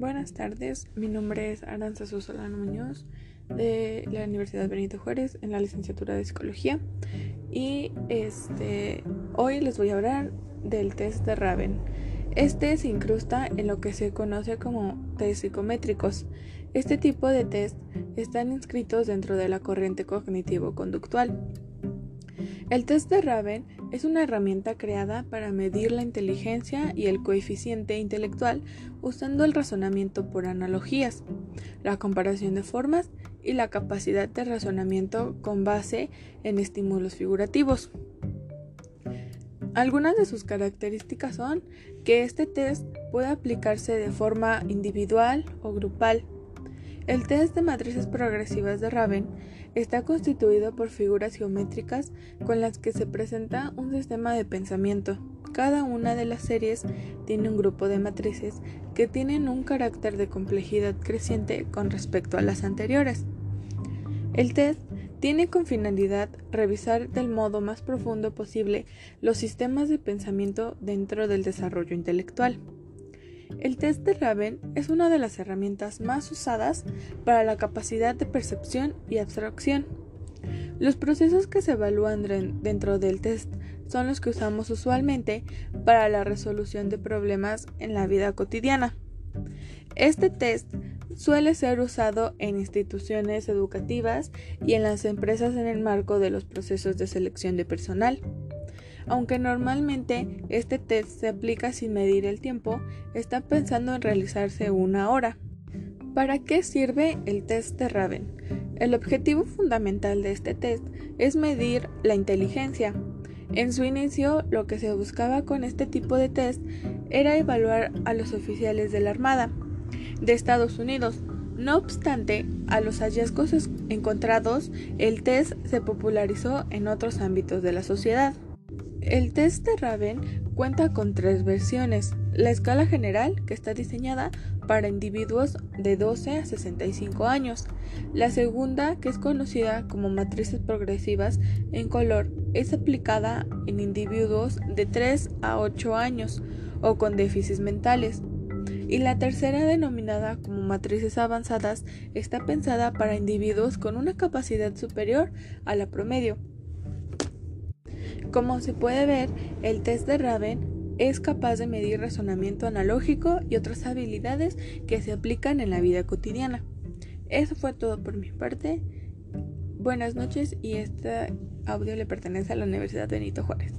Buenas tardes, mi nombre es Aranza Solano Muñoz de la Universidad Benito Juárez en la licenciatura de Psicología y este hoy les voy a hablar del test de Raven. Este se incrusta en lo que se conoce como test psicométricos. Este tipo de test están inscritos dentro de la corriente cognitivo-conductual. El test de Raven es una herramienta creada para medir la inteligencia y el coeficiente intelectual usando el razonamiento por analogías, la comparación de formas y la capacidad de razonamiento con base en estímulos figurativos. Algunas de sus características son que este test puede aplicarse de forma individual o grupal, el test de matrices progresivas de Raven está constituido por figuras geométricas con las que se presenta un sistema de pensamiento. Cada una de las series tiene un grupo de matrices que tienen un carácter de complejidad creciente con respecto a las anteriores. El test tiene con finalidad revisar del modo más profundo posible los sistemas de pensamiento dentro del desarrollo intelectual. El test de Raven es una de las herramientas más usadas para la capacidad de percepción y abstracción. Los procesos que se evalúan dentro del test son los que usamos usualmente para la resolución de problemas en la vida cotidiana. Este test suele ser usado en instituciones educativas y en las empresas en el marco de los procesos de selección de personal. Aunque normalmente este test se aplica sin medir el tiempo, está pensando en realizarse una hora. ¿Para qué sirve el test de Raven? El objetivo fundamental de este test es medir la inteligencia. En su inicio, lo que se buscaba con este tipo de test era evaluar a los oficiales de la Armada de Estados Unidos. No obstante, a los hallazgos encontrados, el test se popularizó en otros ámbitos de la sociedad. El test de Raven cuenta con tres versiones. La escala general, que está diseñada para individuos de 12 a 65 años. La segunda, que es conocida como matrices progresivas en color, es aplicada en individuos de 3 a 8 años o con déficits mentales. Y la tercera, denominada como matrices avanzadas, está pensada para individuos con una capacidad superior a la promedio como se puede ver, el test de Raven es capaz de medir razonamiento analógico y otras habilidades que se aplican en la vida cotidiana. Eso fue todo por mi parte. Buenas noches y este audio le pertenece a la Universidad Benito Juárez.